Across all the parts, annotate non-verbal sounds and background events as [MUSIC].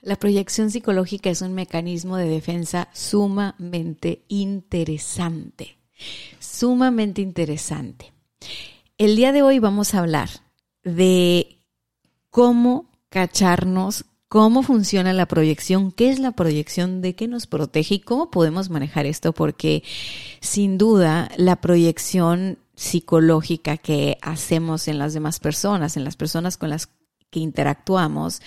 La proyección psicológica es un mecanismo de defensa sumamente interesante. Sumamente interesante. El día de hoy vamos a hablar de cómo cacharnos, cómo funciona la proyección, qué es la proyección, de qué nos protege y cómo podemos manejar esto, porque sin duda la proyección psicológica que hacemos en las demás personas, en las personas con las que interactuamos,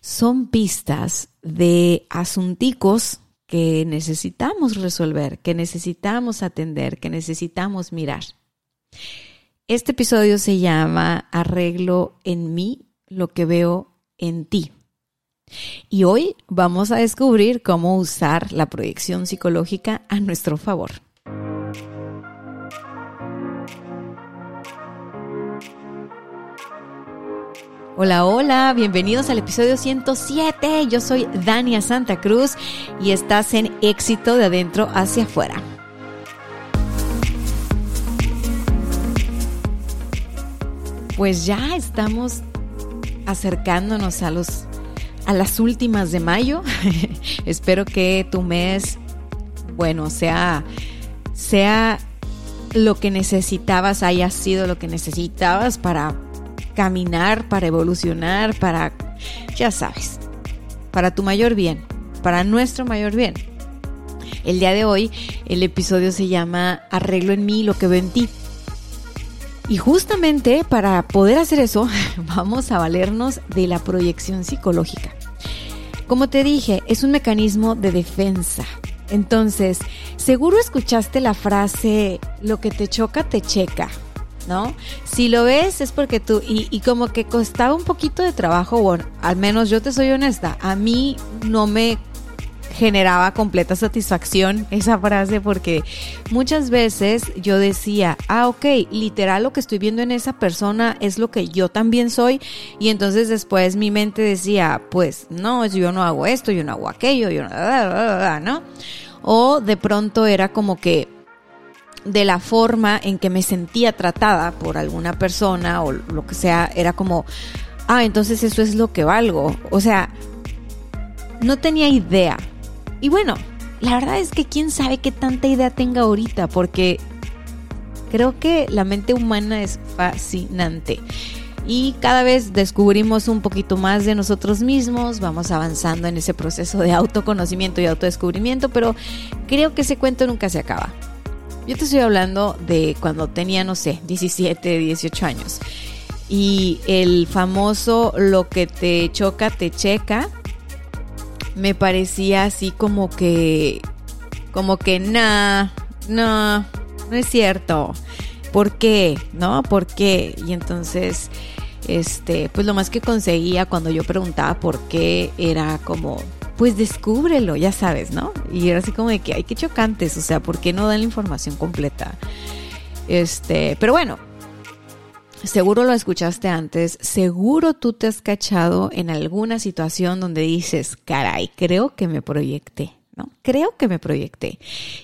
son pistas de asunticos que necesitamos resolver, que necesitamos atender, que necesitamos mirar. Este episodio se llama Arreglo en mí lo que veo en ti. Y hoy vamos a descubrir cómo usar la proyección psicológica a nuestro favor. Hola, hola, bienvenidos al episodio 107. Yo soy Dania Santa Cruz y estás en éxito de adentro hacia afuera. Pues ya estamos acercándonos a los a las últimas de mayo. [LAUGHS] Espero que tu mes bueno, sea sea lo que necesitabas, haya sido lo que necesitabas para caminar, para evolucionar, para, ya sabes, para tu mayor bien, para nuestro mayor bien. El día de hoy el episodio se llama Arreglo en mí lo que veo en ti. Y justamente para poder hacer eso, [LAUGHS] vamos a valernos de la proyección psicológica. Como te dije, es un mecanismo de defensa. Entonces, seguro escuchaste la frase, lo que te choca, te checa. ¿No? Si lo ves es porque tú, y, como que costaba un poquito de trabajo, bueno, al menos yo te soy honesta, a mí no me generaba completa satisfacción [LAUGHS] esa frase porque muchas veces yo decía, ah, ok, literal lo que estoy viendo en esa persona es lo que yo también soy y entonces después mi mente decía, pues no, yo no hago esto, yo no hago aquello, yo no, ¿no? O de pronto era como que de la forma en que me sentía tratada por alguna persona o lo que sea, era como, ah, entonces eso es lo que valgo. O sea, no tenía idea. Y bueno, la verdad es que quién sabe qué tanta idea tenga ahorita, porque creo que la mente humana es fascinante. Y cada vez descubrimos un poquito más de nosotros mismos, vamos avanzando en ese proceso de autoconocimiento y autodescubrimiento, pero creo que ese cuento nunca se acaba. Yo te estoy hablando de cuando tenía, no sé, 17, 18 años. Y el famoso lo que te choca, te checa, me parecía así como que, como que, nah, no, no es cierto. ¿Por qué? ¿No? ¿Por qué? Y entonces, este, pues lo más que conseguía cuando yo preguntaba por qué era como, pues descúbrelo, ya sabes, ¿no? Y era así como de que, ay, qué chocantes, o sea, ¿por qué no dan la información completa? Este, pero bueno, seguro lo escuchaste antes, seguro tú te has cachado en alguna situación donde dices, caray, creo que me proyecté. ¿no? Creo que me proyecté.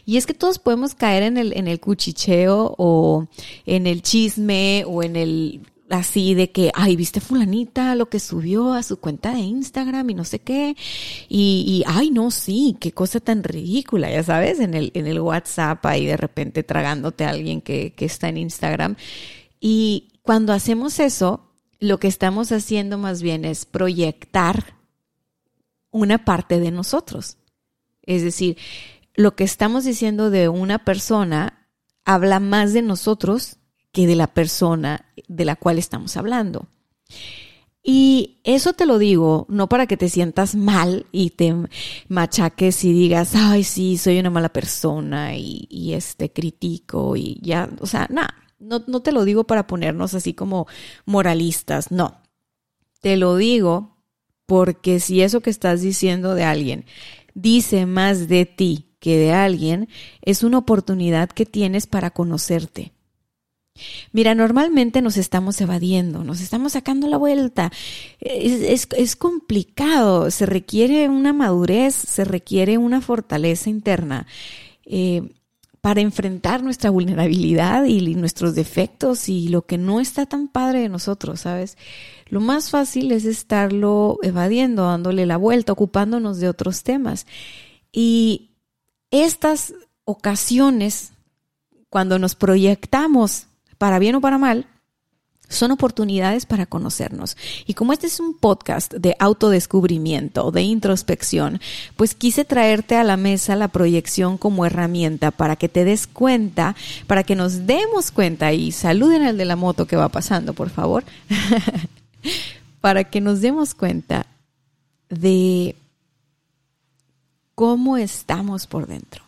Y es que todos podemos caer en el, en el cuchicheo o en el chisme o en el así de que, ay, viste fulanita lo que subió a su cuenta de Instagram y no sé qué. Y, ay, no, sí, qué cosa tan ridícula, ya sabes, en el, en el WhatsApp ahí de repente tragándote a alguien que, que está en Instagram. Y cuando hacemos eso, lo que estamos haciendo más bien es proyectar una parte de nosotros. Es decir, lo que estamos diciendo de una persona habla más de nosotros que de la persona de la cual estamos hablando. Y eso te lo digo no para que te sientas mal y te machaques y digas, ay, sí, soy una mala persona y, este critico y ya, o sea, nada, no, no te lo digo para ponernos así como moralistas, no. Te lo digo porque si eso que estás diciendo de alguien dice más de ti que de alguien, es una oportunidad que tienes para conocerte. Mira, normalmente nos estamos evadiendo, nos estamos sacando la vuelta. Es, es, complicado, se requiere una madurez, se requiere una fortaleza interna eh, para enfrentar nuestra vulnerabilidad y nuestros defectos y lo que no está tan padre de nosotros, ¿sabes? Lo más fácil es estarlo evadiendo, dándole la vuelta, ocupándonos de otros temas. Y estas ocasiones, cuando nos proyectamos para bien o para mal, son oportunidades para conocernos. Y como este es un podcast de autodescubrimiento, de introspección, pues quise traerte a la mesa la proyección como herramienta para que te des cuenta, para que nos demos cuenta y saluden al de la moto que va pasando, por favor, [LAUGHS] para que nos demos cuenta de cómo estamos por dentro,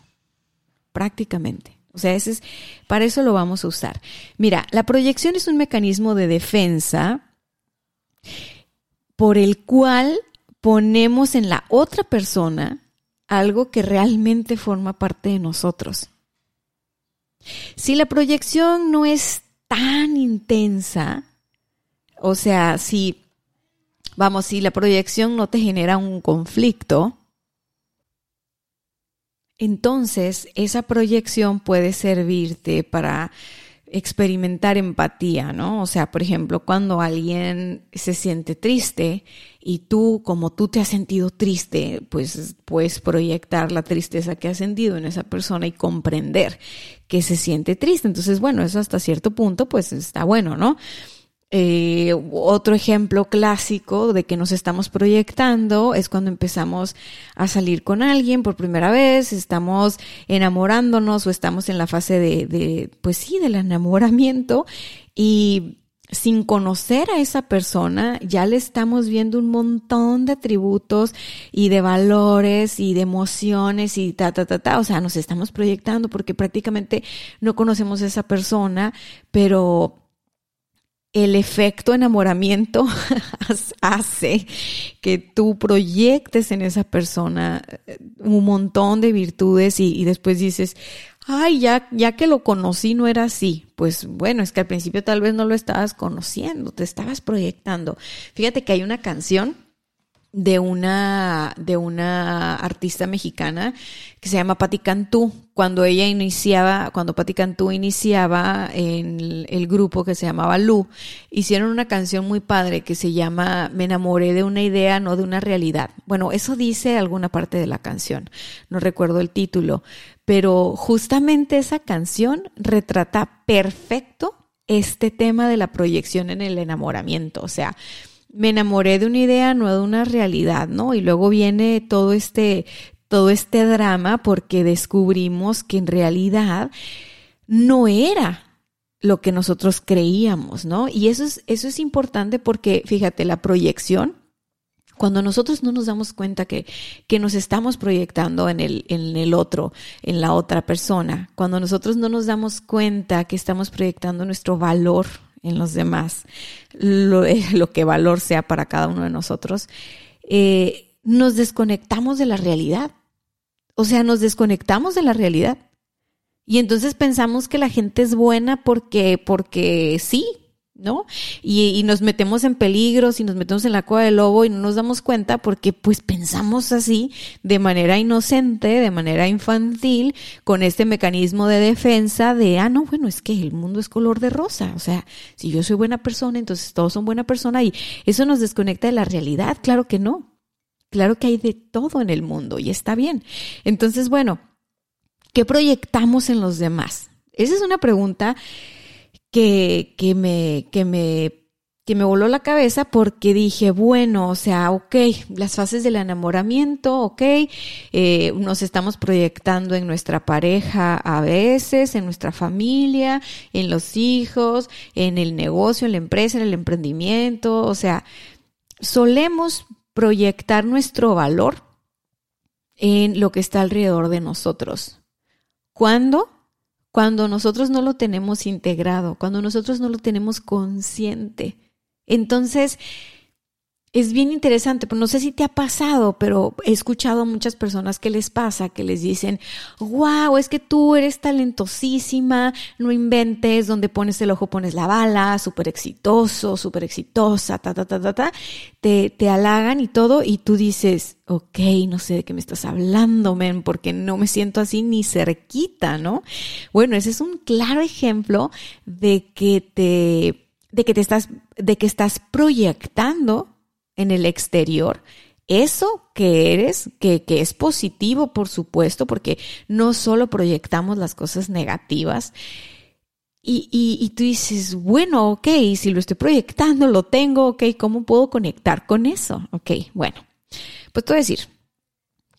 prácticamente. O sea, es, para eso lo vamos a usar. Mira, la proyección es un mecanismo de defensa por el cual ponemos en la otra persona algo que realmente forma parte de nosotros. Si la proyección no es tan intensa, o sea, si, vamos, si la proyección no te genera un conflicto, entonces, esa proyección puede servirte para experimentar empatía, ¿no? O sea, por ejemplo, cuando alguien se siente triste y tú, como tú te has sentido triste, pues puedes proyectar la tristeza que has sentido en esa persona y comprender que se siente triste. Entonces, bueno, eso hasta cierto punto, pues está bueno, ¿no? Eh, otro ejemplo clásico de que nos estamos proyectando es cuando empezamos a salir con alguien por primera vez, estamos enamorándonos o estamos en la fase de, de pues sí, del enamoramiento y sin conocer a esa persona, ya le estamos viendo un montón de atributos y de valores y de emociones y ta, ta, ta, ta. O sea, nos estamos proyectando porque prácticamente no conocemos a esa persona, pero el efecto enamoramiento [LAUGHS] hace que tú proyectes en esa persona eh, un montón de virtudes y, después dices, ay, ya, ya que lo conocí no era así. Pues bueno, es que al principio tal vez no lo estabas conociendo, te estabas proyectando. Fíjate que hay una canción de una, de una artista mexicana que se llama Patti Cantú. Cuando ella iniciaba, cuando Patti Cantú iniciaba en el, grupo que se llamaba Lu, hicieron una canción muy padre que se llama Me enamoré de una idea, no de una realidad. Bueno, eso dice alguna parte de la canción, no recuerdo el título, pero justamente esa canción retrata perfecto este tema de la proyección en el enamoramiento. O sea, me enamoré de una idea, no de una realidad, ¿no? Y luego viene todo este, todo este drama porque descubrimos que en realidad no era lo que nosotros creíamos, ¿no? Y eso es, eso es importante porque, fíjate, la proyección, cuando nosotros no nos damos cuenta que, que nos estamos proyectando en el, en el otro, en la otra persona, cuando nosotros no nos damos cuenta que estamos proyectando nuestro valor en los demás, lo, lo, que valor sea para cada uno de nosotros, eh, nos desconectamos de la realidad. O sea, nos desconectamos de la realidad. Y entonces pensamos que la gente es buena porque, porque sí, ¿no? Y, nos metemos en peligros y nos metemos en la cueva del lobo y no nos damos cuenta porque pues pensamos así de manera inocente, de manera infantil, con este mecanismo de defensa de, ah, no, bueno, es que el mundo es color de rosa, o sea, si yo soy buena persona, entonces todos son buena persona y eso nos desconecta de la realidad, claro que no. Claro que hay de todo en el mundo y está bien. Entonces, bueno, ¿qué proyectamos en los demás? Esa es una pregunta que, que, me, que, me, que me voló la cabeza porque dije, bueno, o sea, ok, las fases del enamoramiento, ok, eh, nos estamos proyectando en nuestra pareja a veces, en nuestra familia, en los hijos, en el negocio, en la empresa, en el emprendimiento, o sea, solemos proyectar nuestro valor en lo que está alrededor de nosotros. ¿Cuándo? Cuando nosotros no lo tenemos integrado, cuando nosotros no lo tenemos consciente. Entonces, es bien interesante, pero no sé si te ha pasado, pero he escuchado a muchas personas que les pasa, que les dicen, wow, es que tú eres talentosísima, no inventes, donde pones el ojo pones la bala, súper exitoso, súper exitosa, ta, ta, ta, ta, ta, te, te halagan y todo, y tú dices, ok, no sé de qué me estás hablando, men, porque no me siento así ni cerquita, ¿no? Bueno, ese es un claro ejemplo de que te de que te estás, de que estás proyectando en el exterior eso que eres, que, que, es positivo, por supuesto, porque no solo proyectamos las cosas negativas. Y, y, tú dices, bueno, ok, si lo estoy proyectando, lo tengo, ok, ¿cómo puedo conectar con eso? Ok, bueno, pues te decir,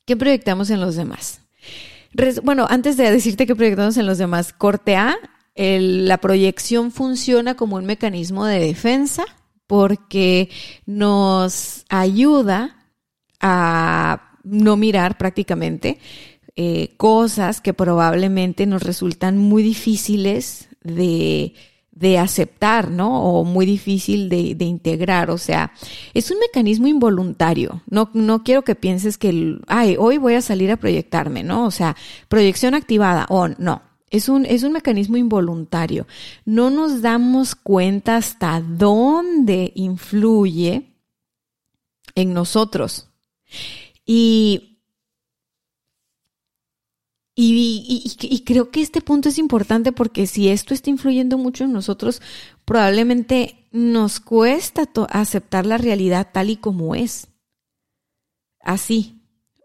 ¿qué proyectamos en los demás? Bueno, antes de decirte qué proyectamos en los demás, corte A, la proyección funciona como un mecanismo de defensa porque nos ayuda a no mirar prácticamente eh, cosas que probablemente nos resultan muy difíciles de, aceptar, ¿no? O muy difícil de, integrar. O sea, es un mecanismo involuntario. No, no quiero que pienses que, ay, hoy voy a salir a proyectarme, ¿no? O sea, proyección activada o no. Es un, es un mecanismo involuntario. No nos damos cuenta hasta dónde influye en nosotros. Y, y, y, creo que este punto es importante porque si esto está influyendo mucho en nosotros, probablemente nos cuesta aceptar la realidad tal y como es. Así,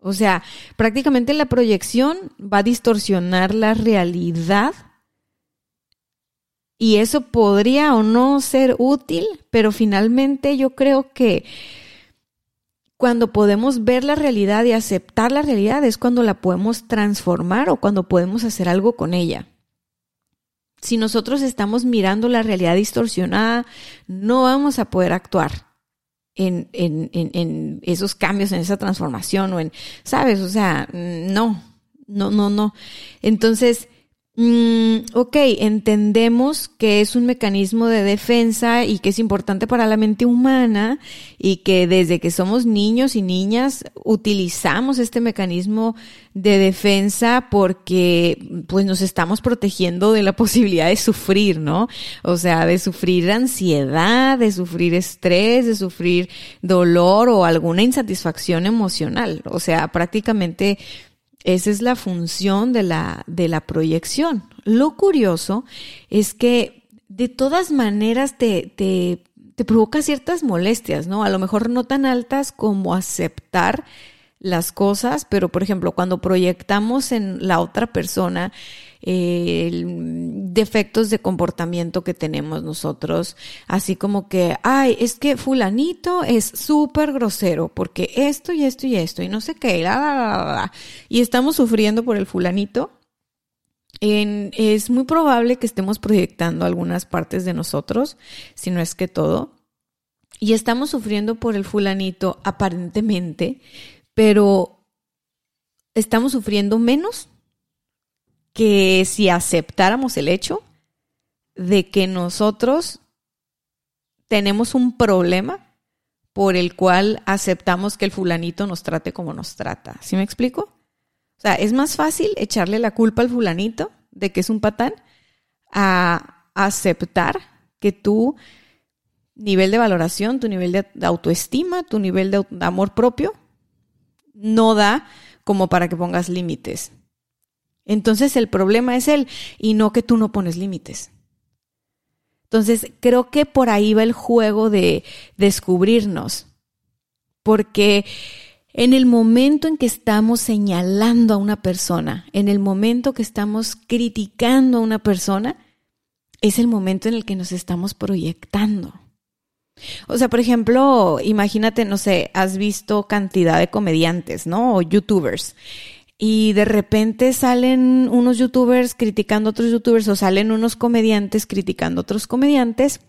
o sea, prácticamente la proyección va a distorsionar la realidad y eso podría o no ser útil, pero finalmente yo creo que cuando podemos ver la realidad y aceptar la realidad es cuando la podemos transformar o cuando podemos hacer algo con ella. Si nosotros estamos mirando la realidad distorsionada, no vamos a poder actuar en, en, en, esos cambios, en esa transformación o en, ¿sabes? O sea, no, no, no, no. Entonces, Mm, ok, entendemos que es un mecanismo de defensa y que es importante para la mente humana y que desde que somos niños y niñas utilizamos este mecanismo de defensa porque pues nos estamos protegiendo de la [LAUGHS] posibilidad de sufrir, ¿no? O sea, de sufrir ansiedad, de sufrir estrés, de sufrir dolor o alguna insatisfacción emocional. O sea, prácticamente esa es la función de la, de la proyección. Lo curioso es que de todas maneras te, te, te provoca ciertas molestias, ¿no? A lo mejor no tan altas como aceptar las cosas, pero por ejemplo, cuando proyectamos en la otra persona eh, defectos de comportamiento que tenemos nosotros, así como que, ay, es que fulanito es súper grosero porque esto y esto y esto y no sé qué, y estamos sufriendo por el fulanito. es muy probable que estemos proyectando algunas partes de nosotros, si no es que todo, y estamos sufriendo por el fulanito aparentemente, pero estamos sufriendo menos que si aceptáramos el hecho de que nosotros tenemos un problema por el cual aceptamos que el fulanito nos trate como nos trata. ¿Sí me explico? O sea, es más fácil echarle la culpa al fulanito de que es un patán a aceptar que tu nivel de valoración, tu nivel de autoestima, tu nivel de amor propio no da como para que pongas límites. Entonces el problema es él y no que tú no pones límites. Entonces creo que por ahí va el juego de descubrirnos. Porque en el momento en que estamos señalando a una persona, en el momento que estamos criticando a una persona, es el momento en el que nos estamos proyectando. O sea, por ejemplo, imagínate, no sé, has visto cantidad de comediantes, ¿no? O youtubers y de repente salen unos youtubers criticando a otros youtubers o salen unos comediantes criticando a otros comediantes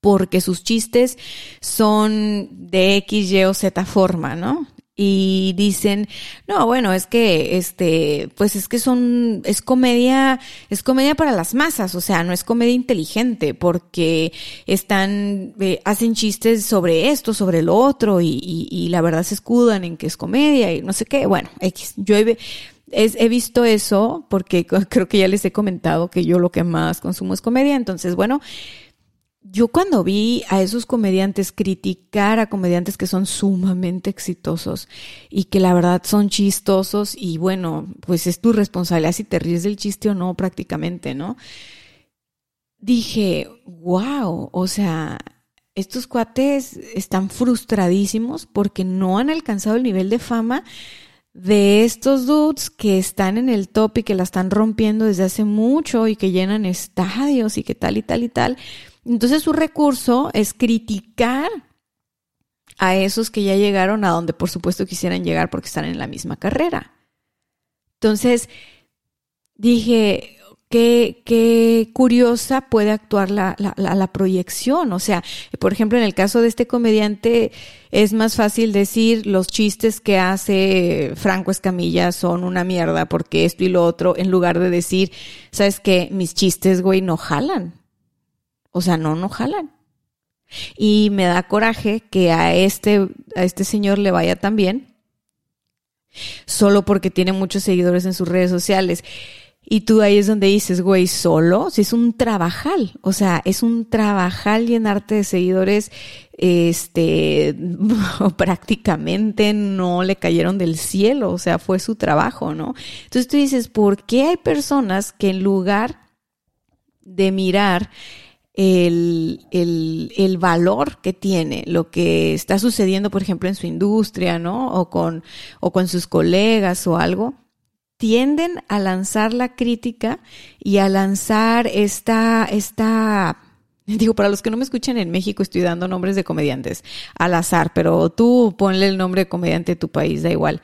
porque sus chistes son de X, Y o Z forma, ¿no? Y dicen, no, bueno, es que, este, pues es que son, es comedia, es comedia para las masas, o sea, no es comedia inteligente, porque están, eh, hacen chistes sobre esto, sobre lo otro, y, y, y, la verdad se escudan en que es comedia y no sé qué, bueno, X, yo he, he visto eso porque [LAUGHS] creo que ya les he comentado que yo lo que más consumo es comedia, entonces, bueno, yo cuando vi a esos comediantes criticar a comediantes que son sumamente exitosos y que la verdad son chistosos y bueno, pues es tu responsabilidad si te ríes del chiste o no prácticamente, ¿no? Dije, wow, o sea, estos cuates están frustradísimos porque no han alcanzado el nivel de fama de estos dudes que están en el top y que la están rompiendo desde hace mucho y que llenan estadios y que tal y tal y tal. Entonces su recurso es criticar a esos que ya llegaron a donde por supuesto quisieran llegar porque están en la misma carrera. Entonces dije, qué, qué curiosa puede actuar la, la, proyección. O sea, por ejemplo, en el caso de este comediante, es más fácil decir los chistes que hace Franco Escamilla son una mierda porque esto y lo otro, en lugar de decir, ¿sabes qué? Mis chistes, güey, no jalan. O sea, no, no jalan. Y me da coraje que a este, a este señor le vaya tan bien, solo porque tiene muchos seguidores en sus redes sociales. Y tú ahí es donde dices, güey, solo, si es un trabajal, o sea, es un trabajal llenarte de seguidores, este, [LAUGHS] prácticamente no le cayeron del cielo, o sea, fue su trabajo, ¿no? Entonces tú dices, ¿por qué hay personas que en lugar de mirar el, el, el, valor que tiene lo que está sucediendo, por ejemplo, en su industria, ¿no? O con, o con sus colegas o algo, tienden a lanzar la crítica y a lanzar esta, esta, [LAUGHS] digo, para los que no me escuchan en México, estoy dando nombres de comediantes al azar, pero tú ponle el nombre de comediante de tu país, da igual.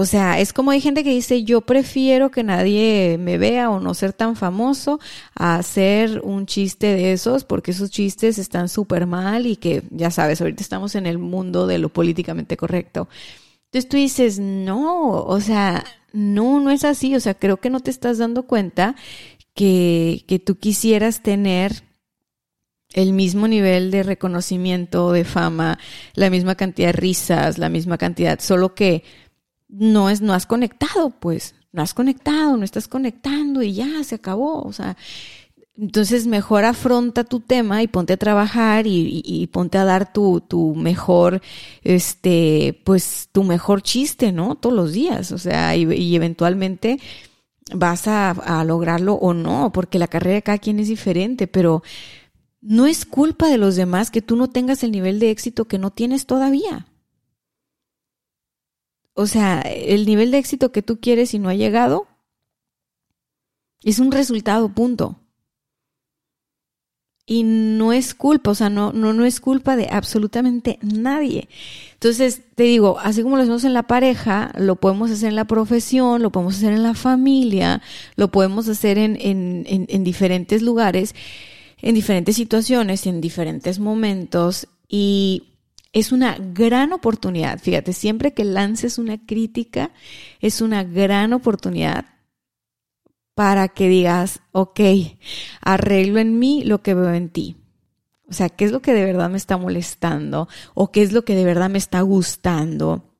O sea, es como hay gente que dice, yo prefiero que nadie me vea o no ser tan famoso a hacer un chiste de esos, porque esos chistes están súper mal y que, ya sabes, ahorita estamos en el mundo de lo políticamente correcto. Entonces tú dices, no, o sea, no, no es así, o sea, creo que no te estás dando cuenta que, que tú quisieras tener el mismo nivel de reconocimiento, de fama, la misma cantidad de risas, la misma cantidad, solo que no es, no has conectado, pues, no has conectado, no estás conectando y ya se acabó. O sea, entonces mejor afronta tu tema y ponte a trabajar y, ponte a dar tu, tu, mejor, este, pues tu mejor chiste, ¿no? Todos los días. O sea, y, eventualmente vas a, a, lograrlo o no, porque la carrera de cada quien es diferente, pero no es culpa de los demás que tú no tengas el nivel de éxito que no tienes todavía. O sea, el nivel de éxito que tú quieres y no ha llegado es un resultado, punto. Y no es culpa, o sea, no, no, no es culpa de absolutamente nadie. Entonces, te digo, así como lo hacemos en la pareja, lo podemos hacer en la profesión, lo podemos hacer en la familia, lo podemos hacer en, en, en, en diferentes lugares, en diferentes situaciones, en diferentes momentos. Y es una gran oportunidad. Fíjate, siempre que lances una crítica, es una gran oportunidad para que digas, ok, arreglo en mí lo que veo en ti. O sea, ¿qué es lo que de verdad me está molestando? ¿O qué es lo que de verdad me está gustando?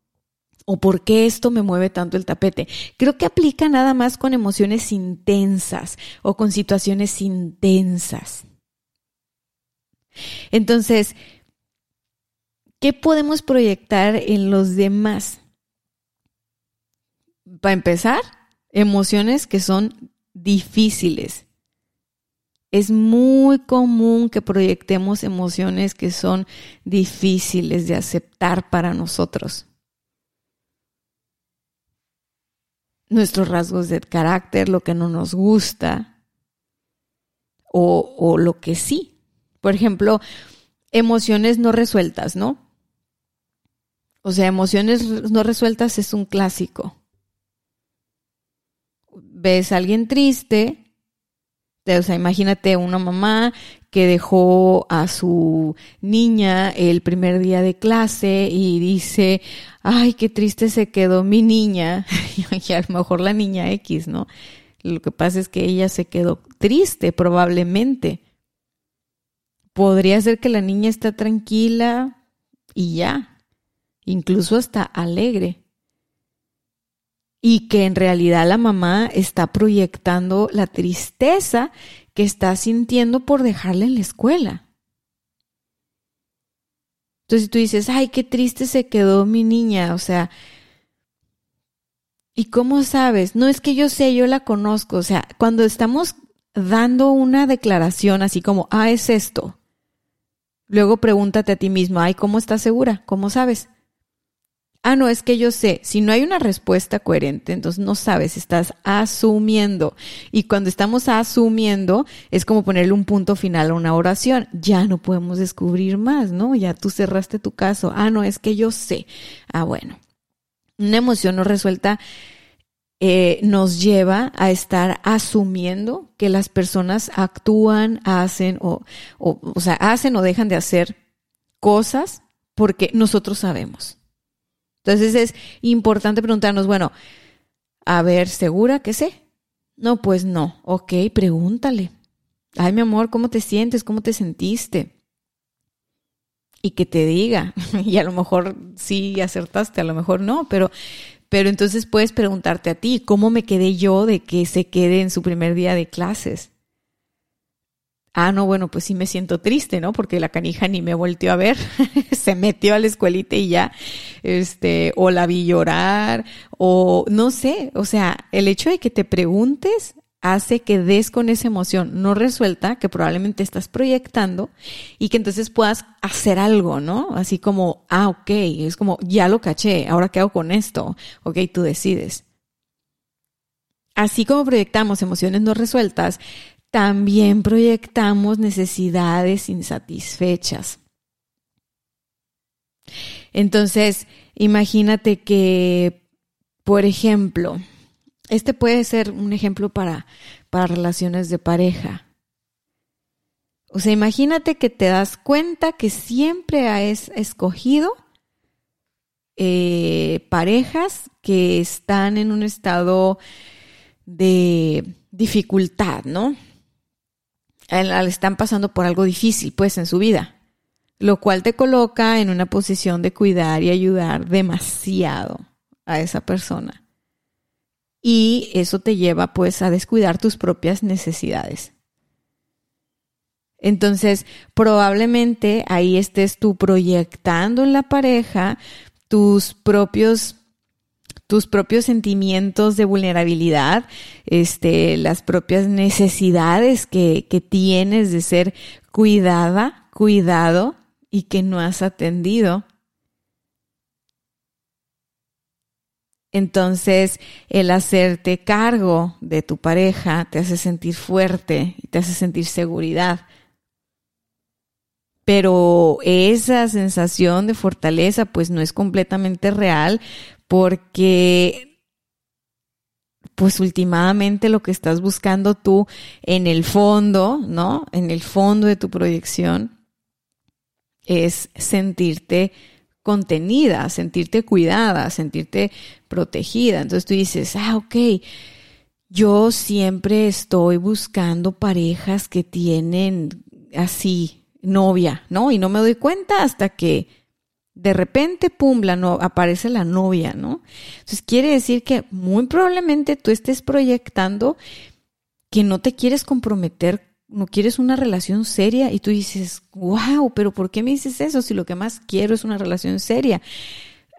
¿O por qué esto me mueve tanto el tapete? Creo que aplica nada más con emociones intensas o con situaciones intensas. Entonces, ¿Qué podemos proyectar en los demás? Para empezar, emociones que son difíciles. Es muy común que proyectemos emociones que son difíciles de aceptar para nosotros. Nuestros rasgos de carácter, lo que no nos gusta o, lo que sí. Por ejemplo, emociones no resueltas, ¿no? O sea, emociones no resueltas es un clásico. Ves a alguien triste, o sea, imagínate una mamá que dejó a su niña el primer día de clase y dice, ay, qué triste se quedó mi niña, [LAUGHS] y a lo mejor la niña X, ¿no? Lo que pasa es que ella se quedó triste probablemente. Podría ser que la niña está tranquila y ya, incluso hasta alegre. Y que en realidad la mamá está proyectando la tristeza que está sintiendo por dejarla en la escuela. Entonces tú dices, ay, qué triste se quedó mi niña, o sea, ¿y cómo sabes? No es que yo sé, yo la conozco, o sea, cuando estamos dando una declaración así como, ah, es esto, luego pregúntate a ti mismo, ay, ¿cómo estás segura? ¿Cómo sabes? Ah, no, es que yo sé, si no hay una respuesta coherente, entonces no sabes, estás asumiendo. Y cuando estamos asumiendo, es como ponerle un punto final a una oración. Ya no podemos descubrir más, ¿no? Ya tú cerraste tu caso. Ah, no, es que yo sé. Ah, bueno. Una emoción no resuelta eh, nos lleva a estar asumiendo que las personas actúan, hacen o, o, o sea, hacen o dejan de hacer cosas porque nosotros sabemos. Entonces es importante preguntarnos, bueno, a ver, ¿segura que sé? No, pues no. Ok, pregúntale. Ay, mi amor, ¿cómo te sientes? ¿Cómo te sentiste? Y que te diga. [LAUGHS] Y a lo mejor sí acertaste, a lo mejor no, pero, pero entonces puedes preguntarte a ti, ¿cómo me quedé yo de que se quede en su primer día de clases? Ah, no, bueno, pues sí me siento triste, ¿no? Porque la canija ni me volteó a ver, [LAUGHS] se metió a la escuelita y ya, este, o la vi llorar, o no sé, o sea, el hecho de que te preguntes hace que des con esa emoción no resuelta que probablemente estás proyectando y que entonces puedas hacer algo, ¿no? Así como, ah, ok, es como, ya lo caché, ahora qué hago con esto, ok, tú decides. Así como proyectamos emociones no resueltas, también proyectamos necesidades insatisfechas. Entonces, imagínate que, por ejemplo, este puede ser un ejemplo para, para relaciones de pareja. O sea, imagínate que te das cuenta que siempre has escogido eh, parejas que están en un estado de dificultad, ¿no? Están pasando por algo difícil, pues, en su vida, lo cual te coloca en una posición de cuidar y ayudar demasiado a esa persona. Y eso te lleva, pues, a descuidar tus propias necesidades. Entonces, probablemente ahí estés tú proyectando en la pareja tus propios tus propios sentimientos de vulnerabilidad, este, las propias necesidades que, que tienes de ser cuidada, cuidado y que no has atendido. Entonces, el hacerte cargo de tu pareja te hace sentir fuerte y te hace sentir seguridad. Pero esa sensación de fortaleza pues no es completamente real porque pues últimamente lo que estás buscando tú en el fondo, ¿no? En el fondo de tu proyección es sentirte contenida, sentirte cuidada, sentirte protegida. Entonces tú dices, ah, ok, yo siempre estoy buscando parejas que tienen así novia, ¿no? Y no me doy cuenta hasta que de repente, pum, la no, aparece la novia, ¿no? Entonces quiere decir que muy probablemente tú estés proyectando que no te quieres comprometer, no quieres una relación seria y tú dices, wow, pero ¿por qué me dices eso si lo que más quiero es una relación seria?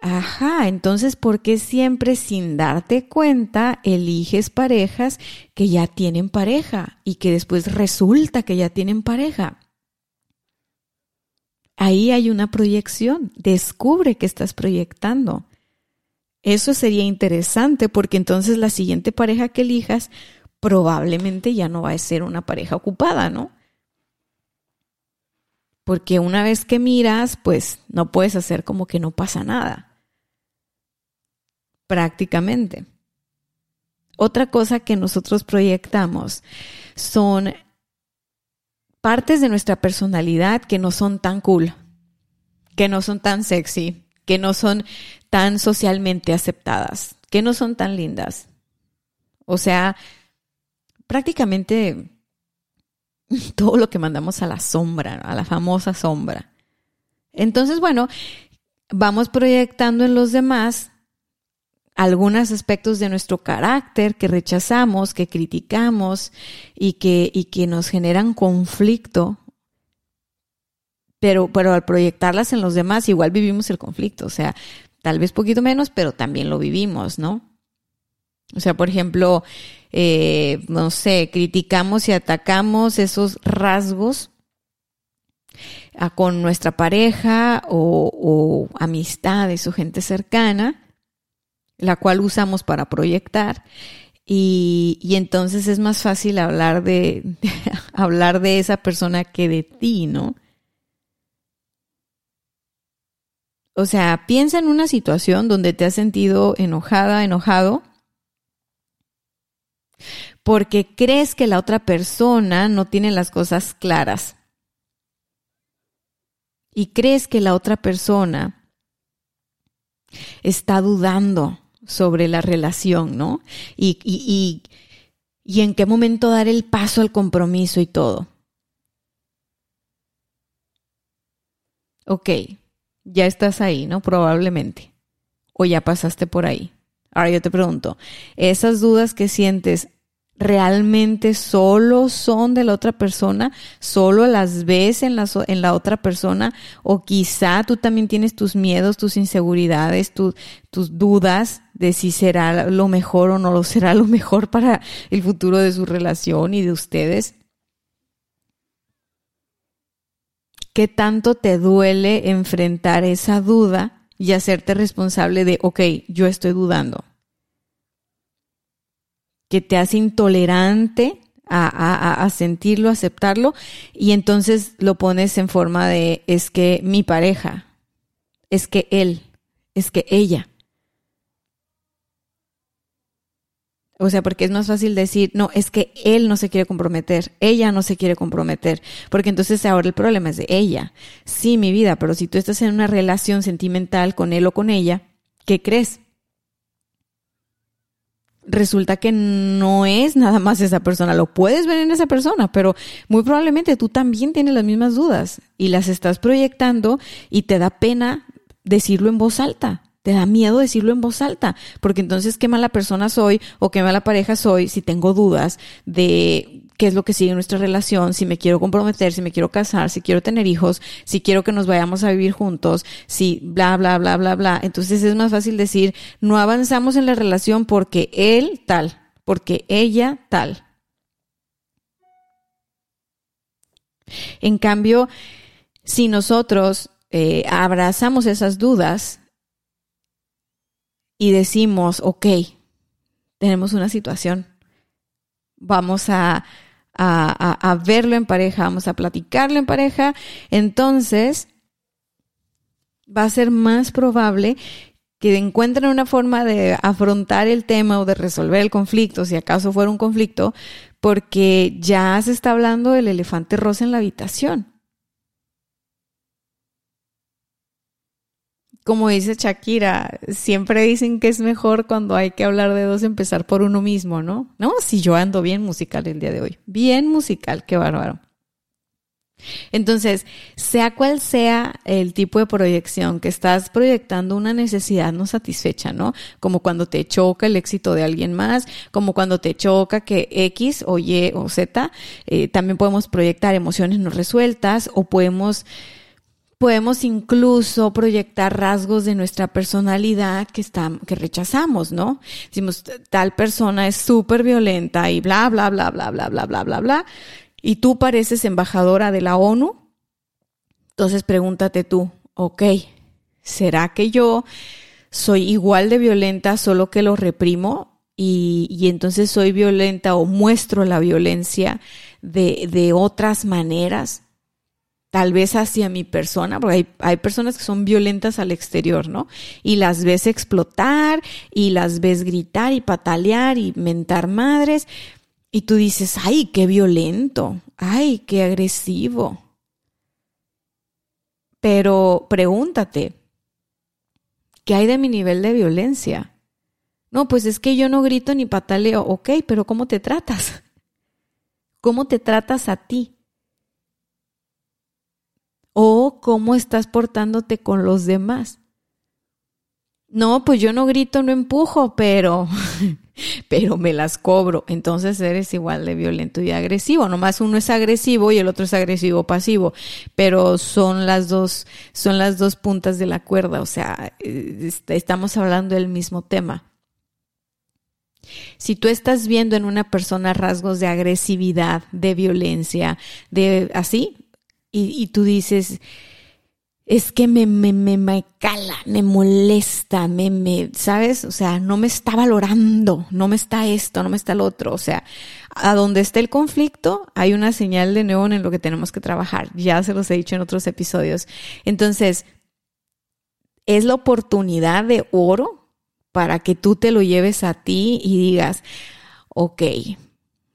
Ajá, entonces, ¿por qué siempre sin darte cuenta eliges parejas que ya tienen pareja y que después resulta que ya tienen pareja? Ahí hay una proyección. Descubre que estás proyectando. Eso sería interesante porque entonces la siguiente pareja que elijas probablemente ya no va a ser una pareja ocupada, ¿no? Porque una vez que miras, pues no puedes hacer como que no pasa nada. Prácticamente. Otra cosa que nosotros proyectamos son partes de nuestra personalidad que no son tan cool, que no son tan sexy, que no son tan socialmente aceptadas, que no son tan lindas. O sea, prácticamente [LAUGHS] todo lo que mandamos a la sombra, a la famosa sombra. Entonces, bueno, vamos proyectando en los demás algunos aspectos de nuestro carácter que rechazamos, que criticamos y que, y que nos generan conflicto. Pero, pero al proyectarlas en los demás, igual vivimos el conflicto. O sea, tal vez poquito menos, pero también lo vivimos, ¿no? O sea, por ejemplo, eh, no sé, criticamos y atacamos esos rasgos con nuestra pareja o, o amistades o gente cercana la cual usamos para proyectar. Y, y, entonces es más fácil hablar de, de, [LAUGHS] hablar de esa persona que de ti, ¿no? O sea, piensa en una situación donde te has sentido enojada, enojado, porque crees que la otra persona no tiene las cosas claras. Y crees que la otra persona está dudando sobre la relación, ¿no? Y, y, y, y en qué momento dar el paso al compromiso y todo. Ok, ya estás ahí, ¿no? Probablemente. O ya pasaste por ahí. Ahora yo te pregunto, ¿esas dudas que sientes realmente solo son de la otra persona, solo las ves en la, otra persona, o quizá tú también tienes tus miedos, tus inseguridades, tu, tus dudas de si será lo mejor o no lo será lo mejor para el futuro de su relación y de ustedes. ¿Qué tanto te duele enfrentar esa duda y hacerte responsable de, ok, yo estoy dudando? Que te hace intolerante a, a, a, sentirlo, aceptarlo, y entonces lo pones en forma de es que mi pareja, es que él, es que ella. O sea, porque es más fácil decir, no, es que él no se quiere comprometer, ella no se quiere comprometer, porque entonces ahora el problema es de ella. Sí, mi vida, pero si tú estás en una relación sentimental con él o con ella, ¿qué crees? Resulta que no es nada más esa persona, lo puedes ver en esa persona, pero muy probablemente tú también tienes las mismas dudas y las estás proyectando y te da pena decirlo en voz alta. Te da miedo decirlo en voz alta, porque entonces qué mala persona soy o qué mala pareja soy si tengo dudas de qué es lo que sigue nuestra relación, si me quiero comprometer, si me quiero casar, si quiero tener hijos, si quiero que nos vayamos a vivir juntos, si bla, bla, bla, bla, bla. Entonces es más fácil decir, no avanzamos en la relación porque él tal, porque ella tal. En cambio, si nosotros eh, abrazamos esas dudas y decimos, ok, tenemos una situación, vamos a a, a, verlo en pareja, vamos a platicarlo en pareja, entonces va a ser más probable que encuentren una forma de afrontar el tema o de resolver el conflicto, si acaso fuera un conflicto, porque ya se está hablando del elefante rosa en la habitación. Como dice Shakira, siempre dicen que es mejor cuando hay que hablar de dos empezar por uno mismo, ¿no? No, si yo ando bien musical el día de hoy. Bien musical, qué bárbaro. Entonces, sea cual sea el tipo de proyección que estás proyectando una necesidad no satisfecha, ¿no? Como cuando te choca el éxito de alguien más, como cuando te choca que X o Y o Z, eh, también podemos proyectar emociones no resueltas o podemos podemos incluso proyectar rasgos de nuestra personalidad que, está, que rechazamos, ¿no? Decimos, tal persona es súper violenta y bla, bla, bla, bla, bla, bla, bla, bla, bla. Y tú pareces embajadora de la ONU. Entonces pregúntate tú, ok, ¿será que yo soy igual de violenta solo que lo reprimo? Y, y entonces soy violenta o muestro la violencia de, de otras maneras tal vez hacia mi persona, porque hay, hay, personas que son violentas al exterior, ¿no? Y las ves explotar y las ves gritar y patalear y mentar madres. Y tú dices, ay, qué violento, ay, qué agresivo. Pero pregúntate, ¿Qué hay de mi nivel de violencia? No, pues es que yo no grito ni pataleo. Ok, pero ¿cómo te tratas? ¿Cómo te tratas a ti? ¿O cómo estás portándote con los demás? No, pues yo no grito, no empujo, pero, [LAUGHS] pero me las cobro. Entonces eres igual de violento y agresivo. Nomás uno es agresivo y el otro es agresivo pasivo. Pero son las dos, son las dos puntas de la cuerda. O sea, eh, estamos hablando del mismo tema. Si tú estás viendo en una persona rasgos de agresividad, de violencia, de así, y, tú dices, es que me, me, me, me cala, me molesta, me, me, ¿sabes? O sea, no me está valorando, no me está esto, no me está lo otro. O sea, a donde esté el conflicto, hay una señal de neón en lo que tenemos que trabajar. Ya se los he dicho en otros episodios. Entonces, es la oportunidad de oro para que tú te lo lleves a ti y digas, ok,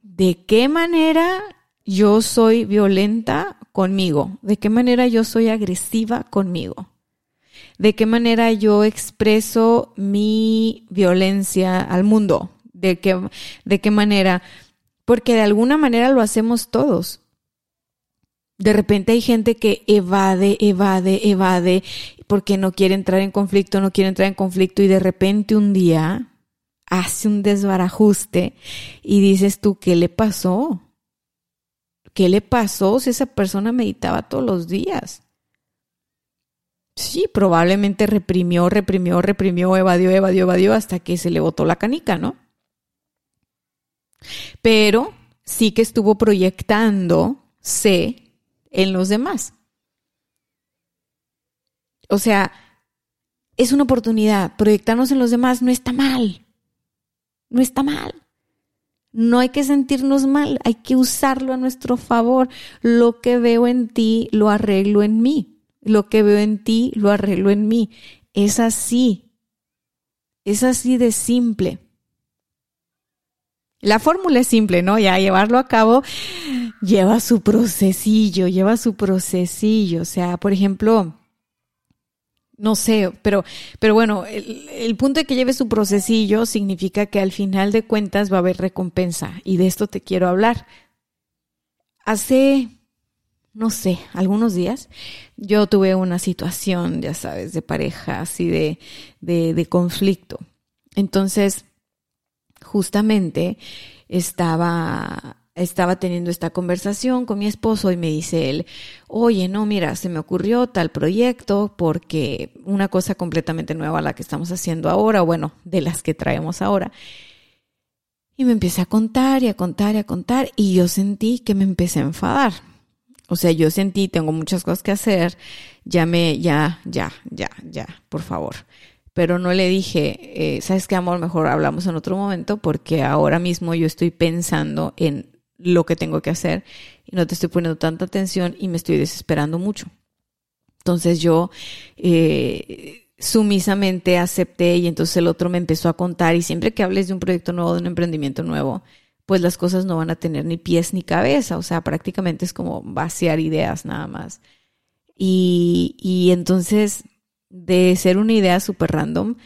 ¿de qué manera yo soy violenta conmigo? ¿De qué manera yo soy agresiva conmigo? ¿De qué manera yo expreso mi violencia al mundo? ¿De qué, de qué manera? Porque de alguna manera lo hacemos todos. De repente hay gente que evade, evade, evade, porque no quiere entrar en conflicto, no quiere entrar en conflicto y de repente un día hace un desbarajuste y dices tú, ¿qué le pasó? ¿Qué le pasó si esa persona meditaba todos los días? Sí, probablemente reprimió, reprimió, reprimió, evadió, evadió, evadió hasta que se le botó la canica, ¿no? Pero sí que estuvo proyectándose en los demás. O sea, es una oportunidad. Proyectarnos en los demás no está mal. No está mal. No hay que sentirnos mal, hay que usarlo a nuestro favor. Lo que veo en ti, lo arreglo en mí. Lo que veo en ti, lo arreglo en mí. Es así. Es así de simple. La fórmula es simple, ¿no? Ya llevarlo a cabo lleva su procesillo, lleva su procesillo. O sea, por ejemplo, no sé, pero, pero bueno, el, punto de que lleve su procesillo significa que al final de cuentas va a haber recompensa y de esto te quiero hablar. Hace, no sé, algunos días yo tuve una situación, ya sabes, de pareja, así de, de, de conflicto. Entonces, justamente estaba estaba teniendo esta conversación con mi esposo y me dice él, oye, no, mira, se me ocurrió tal proyecto porque una cosa completamente nueva la que estamos haciendo ahora, bueno, de las que traemos ahora. Y me empecé a contar y a contar y a contar y yo sentí que me empecé a enfadar. O sea, yo sentí, tengo muchas cosas que hacer, ya me, ya, ya, ya, ya, por favor pero no le dije, eh, ¿sabes qué, amor? Mejor hablamos en otro momento porque ahora mismo yo estoy pensando en lo que tengo que hacer y no te estoy poniendo tanta atención y me estoy desesperando mucho. Entonces yo eh, sumisamente acepté y entonces el otro me empezó a contar y siempre que hables de un proyecto nuevo, de un emprendimiento nuevo, pues las cosas no van a tener ni pies ni cabeza, o sea, prácticamente es como vaciar ideas nada más. Y, y entonces, de ser una idea súper random,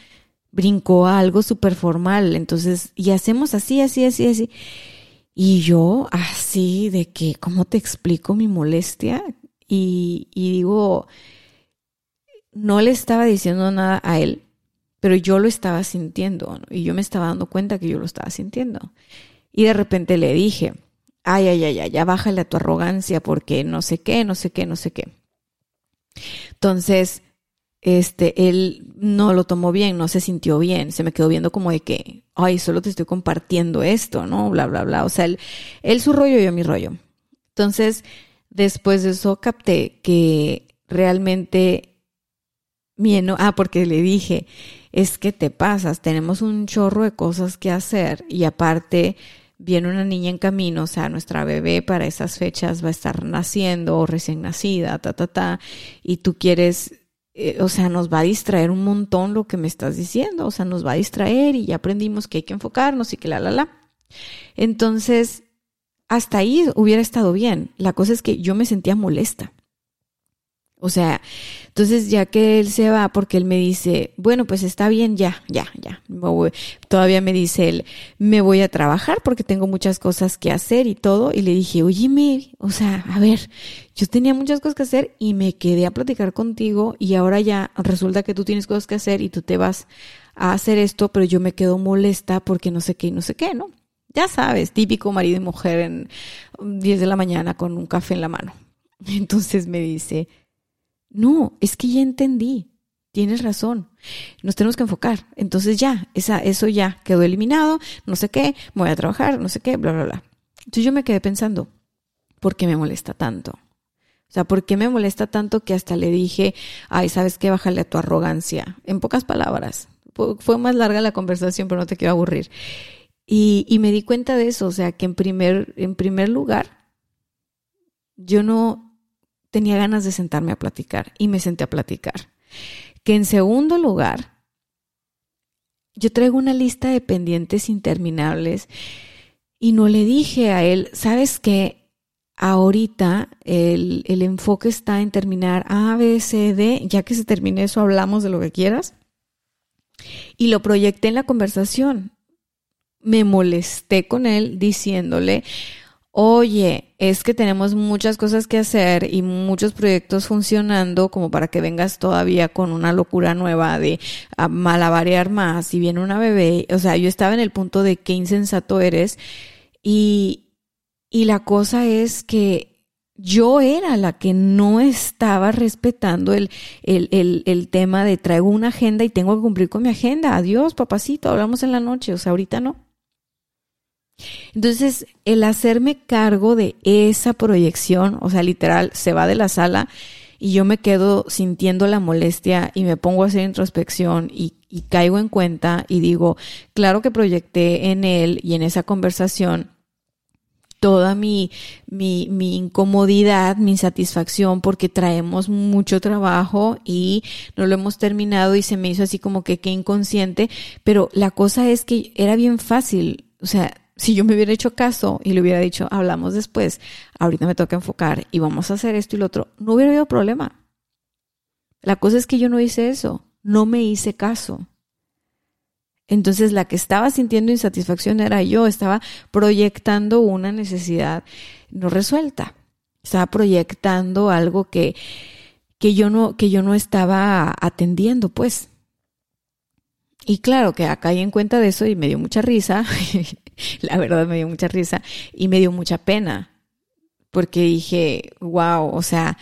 brincó a algo súper formal, entonces, y hacemos así, así, así, así. Y yo así de que, ¿cómo te explico mi molestia? Y, digo, no le estaba diciendo nada a él, pero yo lo estaba sintiendo y yo me estaba dando cuenta que yo lo estaba sintiendo. Y de repente le dije, ay, ay, ay, ay, ya bájale a tu arrogancia porque no sé qué, no sé qué, no sé qué. Entonces, este, él no lo tomó bien, no se sintió bien, se me quedó viendo como de que, ay, solo te estoy compartiendo esto, ¿no? Bla, bla, bla. O sea, él, él su rollo, yo mi rollo. Entonces, después de eso capté que realmente mi ah, porque le dije, es que te pasas, tenemos un chorro de cosas que hacer y aparte viene una niña en camino, o sea, nuestra bebé para esas fechas va a estar naciendo o recién nacida, ta, ta, ta, y tú quieres eh, o sea, nos va a distraer un montón lo que me estás diciendo, o sea, nos va a distraer y ya aprendimos que hay que enfocarnos y que la, la, la. Entonces, hasta ahí hubiera estado bien. La cosa es que yo me sentía molesta. O sea, entonces ya que él se va, porque él me dice, bueno, pues está bien, ya, ya, ya. Todavía me dice él, me voy a trabajar porque tengo muchas cosas que hacer y todo. Y le dije, oye, o sea, a ver, yo tenía muchas cosas que hacer y me quedé a platicar contigo y ahora ya resulta que tú tienes cosas que hacer y tú te vas a hacer esto, pero yo me quedo molesta porque no sé qué y no sé qué, ¿no? Ya sabes, típico marido y mujer en 10 de la mañana con un café en la mano. [LAUGHS] Entonces me dice, no, es que ya entendí. Tienes razón. Nos tenemos que enfocar. Entonces ya, esa, eso ya quedó eliminado, no sé qué, voy a trabajar, no sé qué, bla, bla, bla. Entonces yo me quedé pensando, ¿por qué me molesta tanto? O sea, ¿por qué me molesta tanto que hasta le dije, ay, ¿sabes qué? Bájale a tu arrogancia. En pocas palabras. Fue más larga la conversación, pero no te quiero aburrir. Y, y me di cuenta de eso, o sea, que en primer, en primer lugar, yo no tenía ganas de sentarme a platicar y me senté a platicar. Que en segundo lugar, yo traigo una lista de pendientes interminables y no le dije a él, ¿sabes qué? Ahorita el, el enfoque está en terminar A, B, C, D, ya que se termine eso hablamos de lo que quieras. Y lo proyecté en la conversación. Me molesté con él diciéndole, oye, es que tenemos muchas cosas que hacer y muchos proyectos funcionando como para que vengas todavía con una locura nueva de malabarear más y viene una bebé. O sea, yo estaba en el punto de qué insensato eres y, y la cosa es que yo era la que no estaba respetando el, el, el, el, tema de traigo una agenda y tengo que cumplir con mi agenda. Adiós, papacito, hablamos en la noche. O sea, ahorita no. Entonces, el hacerme cargo de esa proyección, o sea, literal, se va de la sala y yo me quedo sintiendo la molestia y me pongo a hacer introspección y, caigo en cuenta y digo, claro que proyecté en él y en esa conversación toda mi, mi, mi, incomodidad, mi insatisfacción, porque traemos mucho trabajo y no lo hemos terminado y se me hizo así como que qué inconsciente, pero la cosa es que era bien fácil, o sea, si yo me hubiera hecho caso y le hubiera dicho, hablamos después, ahorita me toca enfocar y vamos a hacer esto y lo otro, no hubiera habido problema. La cosa es que yo no hice eso, no me hice caso. Entonces la que estaba sintiendo insatisfacción era yo, estaba proyectando una necesidad no resuelta. Estaba proyectando algo que, que yo no, que yo no estaba atendiendo, pues. Y claro que acá caí en cuenta de eso y me dio mucha risa [LAUGHS] [LAUGHS] la verdad me dio mucha risa y me dio mucha pena, porque dije, wow, o sea,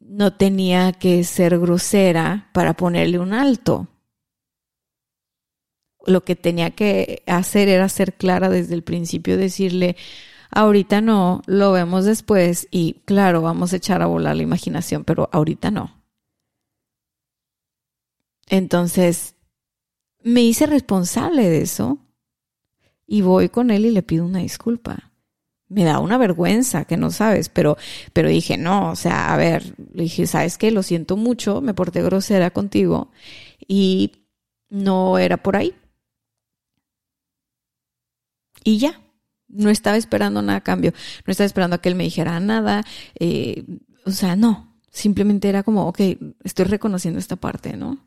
no tenía que ser grosera para ponerle un alto. Lo que tenía que hacer era ser clara desde el principio, decirle, ahorita no, lo vemos después y claro, vamos a echar a volar la imaginación, pero ahorita no. Entonces, me hice responsable de eso y voy con él y le pido una disculpa. Me da una vergüenza que no sabes, pero, pero dije, no, o sea, a ver, le dije, ¿sabes qué? Lo siento mucho, me porté grosera contigo y no era por ahí. Y ya, no estaba esperando nada a cambio, no estaba esperando a que él me dijera nada, eh, o sea, no, simplemente era como, ok, estoy reconociendo esta parte, ¿no?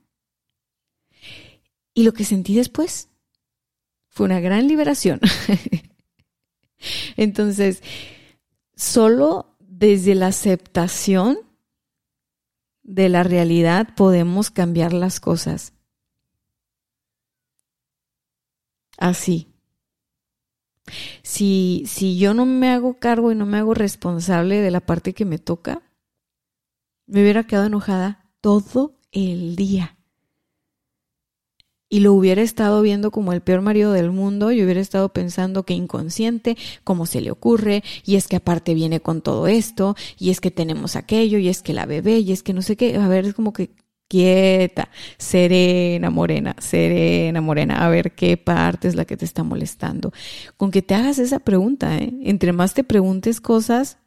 Y lo que sentí después fue una gran liberación. [LAUGHS] Entonces, solo desde la aceptación de la realidad podemos cambiar las cosas. Así. Si, si yo no me hago cargo y no me hago responsable de la parte que me toca, me hubiera quedado enojada todo el día y lo hubiera estado viendo como el peor marido del mundo y hubiera estado pensando que inconsciente, cómo se le ocurre, y es que aparte viene con todo esto, y es que tenemos aquello, y es que la bebé, y es que no sé qué, a ver, es como que quieta, serena, morena, serena, morena, a ver qué parte es la que te está molestando. Con que te hagas esa pregunta, ¿eh? entre más te preguntes cosas,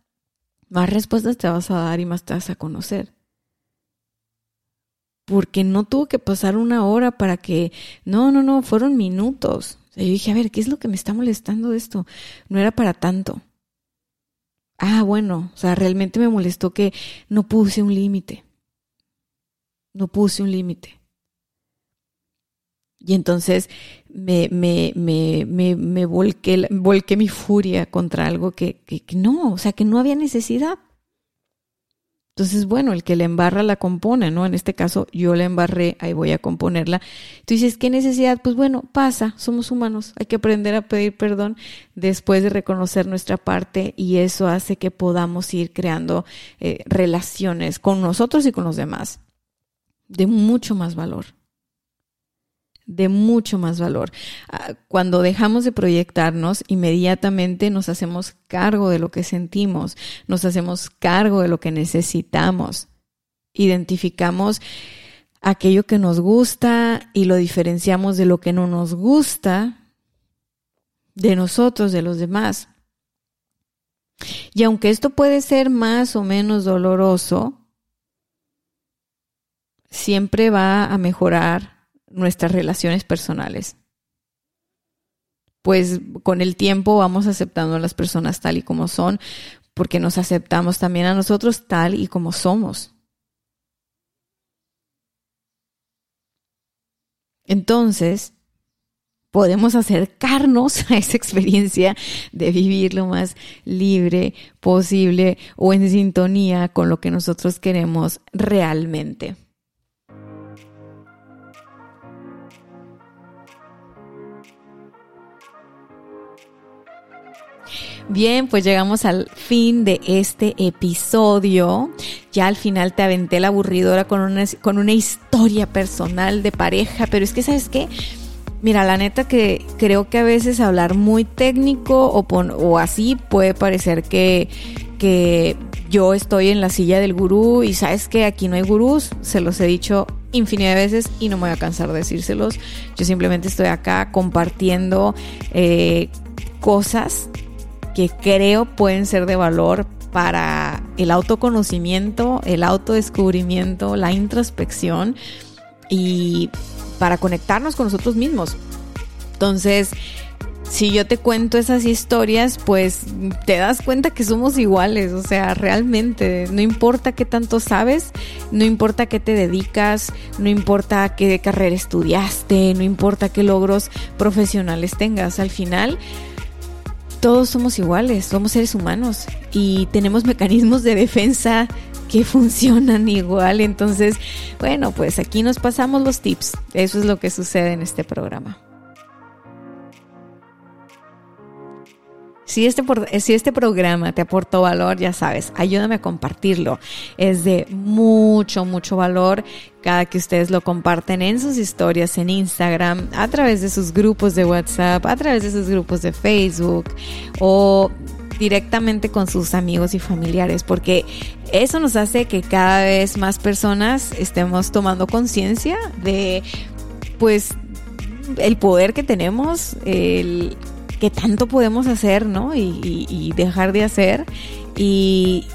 más respuestas te vas a dar y más te vas a conocer porque no tuvo que pasar una hora para que, no, no, no, fueron minutos. yo dije, a ver, ¿qué es lo que me está molestando de esto? No era para tanto. Ah, bueno, o sea, realmente me molestó que no puse un límite. no puse un límite. Y entonces me, me, me, me, me volqué, volqué, mi furia contra algo que, que, que no, o sea, que no había necesidad. Entonces, bueno, el que le embarra la compone, ¿no? En este caso, yo la embarré, ahí voy a componerla. Tú dices, ¿qué necesidad? Pues bueno, pasa, somos humanos, hay que aprender a pedir perdón después de reconocer nuestra parte y eso hace que podamos ir creando eh, relaciones con nosotros y con los demás de mucho más valor de mucho más valor. Ah, cuando dejamos de proyectarnos, inmediatamente nos hacemos cargo de lo que sentimos, nos hacemos cargo de lo que necesitamos. Identificamos aquello que nos gusta y lo diferenciamos de lo que no nos gusta, de nosotros, de los demás. Y aunque esto puede ser más o menos doloroso, siempre va a mejorar nuestras relaciones personales. Pues con el tiempo vamos aceptando a las personas tal y como son, porque nos aceptamos también a nosotros tal y como somos. Entonces, podemos acercarnos [LAUGHS] a esa experiencia de vivir lo más libre posible o en sintonía con lo que nosotros queremos realmente. Bien, pues llegamos al fin de este episodio. Ya al final te aventé la aburridora con una, con una historia personal de pareja, pero es que, ¿sabes qué? Mira, la neta que creo que a veces hablar muy técnico o, o así puede parecer que, que yo estoy en la silla del gurú y sabes que aquí no hay gurús, se los he dicho infinidad de veces y no me voy a cansar de decírselos. Yo simplemente estoy acá compartiendo eh, cosas que creo pueden ser de valor para el autoconocimiento, el autodescubrimiento, la introspección y para conectarnos con nosotros mismos. Entonces, si yo te cuento esas historias, pues te das cuenta que somos iguales, o sea, realmente, no importa qué tanto sabes, no importa qué te dedicas, no importa qué carrera estudiaste, no importa qué logros profesionales tengas, al final todos somos iguales, somos seres humanos y tenemos mecanismos de defensa que [LAUGHS] funcionan igual. Entonces, bueno, pues aquí nos pasamos los tips. Eso es lo que sucede en este programa. Si este, si este programa te aportó valor, ya sabes, ayúdame a compartirlo. Es de mucho, mucho valor cada que ustedes lo comparten en sus historias en Instagram, a través de sus grupos de WhatsApp, a través de sus grupos de Facebook o directamente con sus amigos y familiares, porque eso nos hace que cada vez más personas estemos tomando conciencia de, pues, el poder que tenemos, el que tanto podemos hacer, ¿no? Y, dejar de hacer. Y,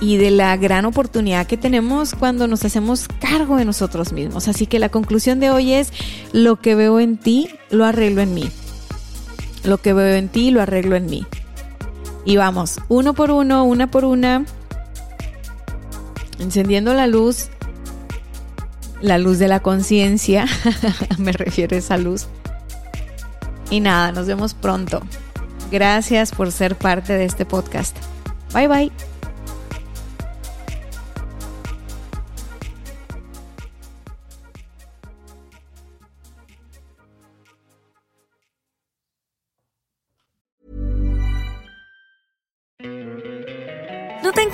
y de la gran oportunidad que tenemos cuando nos hacemos cargo de nosotros mismos. Así que la conclusión de hoy es, lo que veo en ti, lo arreglo en mí. Lo que veo en ti, lo arreglo en mí. Y vamos, uno por uno, una por una, encendiendo la luz, la luz de la conciencia, [LAUGHS] me refiero a esa luz, y nada, nos vemos pronto. Gracias por ser parte de este podcast. Bye bye.